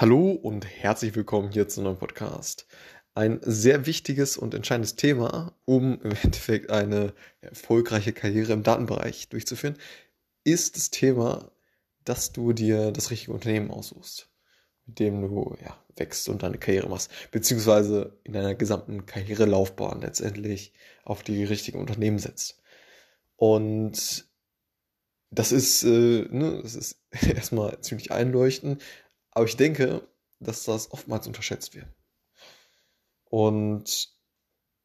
Hallo und herzlich willkommen hier zu einem Podcast. Ein sehr wichtiges und entscheidendes Thema, um im Endeffekt eine erfolgreiche Karriere im Datenbereich durchzuführen, ist das Thema, dass du dir das richtige Unternehmen aussuchst, mit dem du ja, wächst und deine Karriere machst, beziehungsweise in deiner gesamten Karrierelaufbahn letztendlich auf die richtigen Unternehmen setzt. Und das ist, äh, ne, das ist erstmal ziemlich einleuchtend, aber ich denke, dass das oftmals unterschätzt wird. Und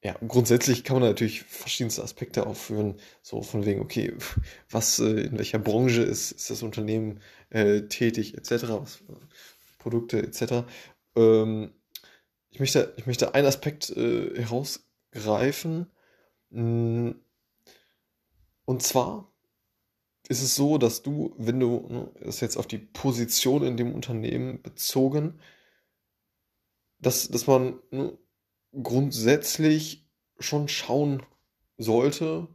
ja, grundsätzlich kann man natürlich verschiedenste Aspekte aufführen, so von wegen, okay, was, äh, in welcher Branche ist, ist das Unternehmen äh, tätig, etc., was, Produkte, etc. Ähm, ich, möchte, ich möchte einen Aspekt äh, herausgreifen, mm, und zwar ist es so, dass du, wenn du ne, das jetzt auf die Position in dem Unternehmen bezogen, dass, dass man ne, grundsätzlich schon schauen sollte,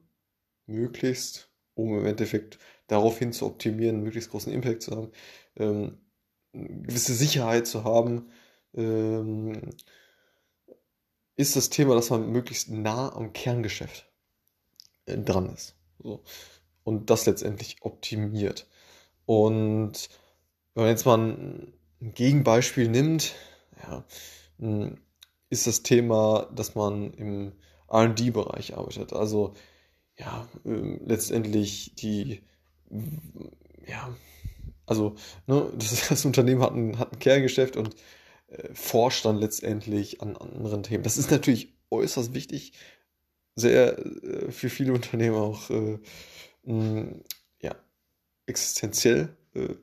möglichst, um im Endeffekt daraufhin zu optimieren, möglichst großen Impact zu haben, ähm, gewisse Sicherheit zu haben, ähm, ist das Thema, dass man möglichst nah am Kerngeschäft äh, dran ist. So und das letztendlich optimiert. Und wenn man jetzt mal ein Gegenbeispiel nimmt, ja, ist das Thema, dass man im RD-Bereich arbeitet. Also ja, ähm, letztendlich die, ja, also ne, das, das Unternehmen hat ein, hat ein Kerngeschäft und äh, forscht dann letztendlich an anderen Themen. Das ist natürlich äußerst wichtig, sehr äh, für viele Unternehmen auch äh, mh, ja, existenziell. Äh,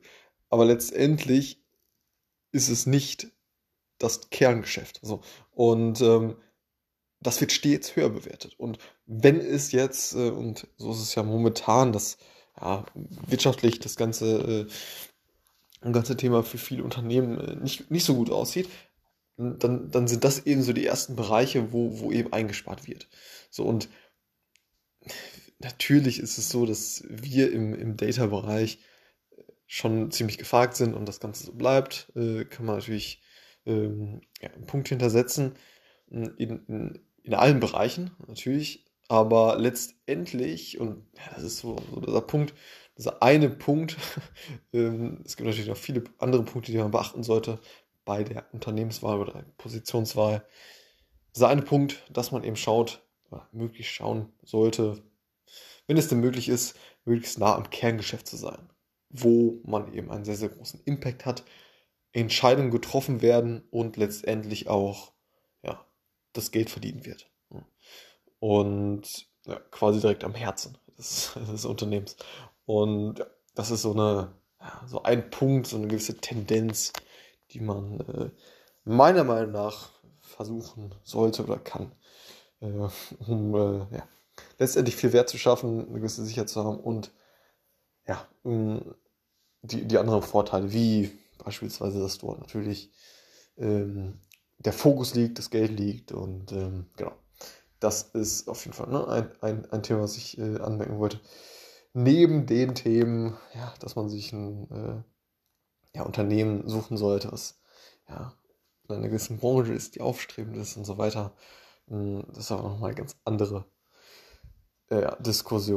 aber letztendlich ist es nicht das Kerngeschäft. So. Und ähm, das wird stets höher bewertet. Und wenn es jetzt, äh, und so ist es ja momentan, dass ja, wirtschaftlich das ganze, äh, ganze Thema für viele Unternehmen äh, nicht, nicht so gut aussieht, dann, dann sind das eben so die ersten Bereiche, wo, wo eben eingespart wird. So, und natürlich ist es so, dass wir im, im Data-Bereich schon ziemlich gefragt sind und das Ganze so bleibt, äh, kann man natürlich ähm, ja, einen Punkt hintersetzen in, in, in allen Bereichen natürlich, aber letztendlich, und ja, das ist so, so dieser Punkt, dieser eine Punkt, ähm, es gibt natürlich noch viele andere Punkte, die man beachten sollte bei der Unternehmenswahl oder Positionswahl. Dieser eine Punkt, dass man eben schaut, möglichst schauen sollte, wenn es denn möglich ist, möglichst nah am Kerngeschäft zu sein, wo man eben einen sehr, sehr großen Impact hat, Entscheidungen getroffen werden und letztendlich auch ja, das Geld verdient wird. Und ja, quasi direkt am Herzen des, des Unternehmens. Und ja, das ist so eine, so ein Punkt, so eine gewisse Tendenz, die man äh, meiner Meinung nach versuchen sollte oder kann, äh, um äh, ja, letztendlich viel Wert zu schaffen, eine gewisse Sicherheit zu haben und ja, die, die anderen Vorteile, wie beispielsweise, dass dort natürlich ähm, der Fokus liegt, das Geld liegt und ähm, genau. Das ist auf jeden Fall ne, ein, ein, ein Thema, was ich äh, anmerken wollte. Neben den Themen, ja, dass man sich ein äh, ja, Unternehmen suchen sollte, was ja, in einer gewissen Branche ist, die aufstrebend ist und so weiter. Das ist aber nochmal ganz andere Diskussion.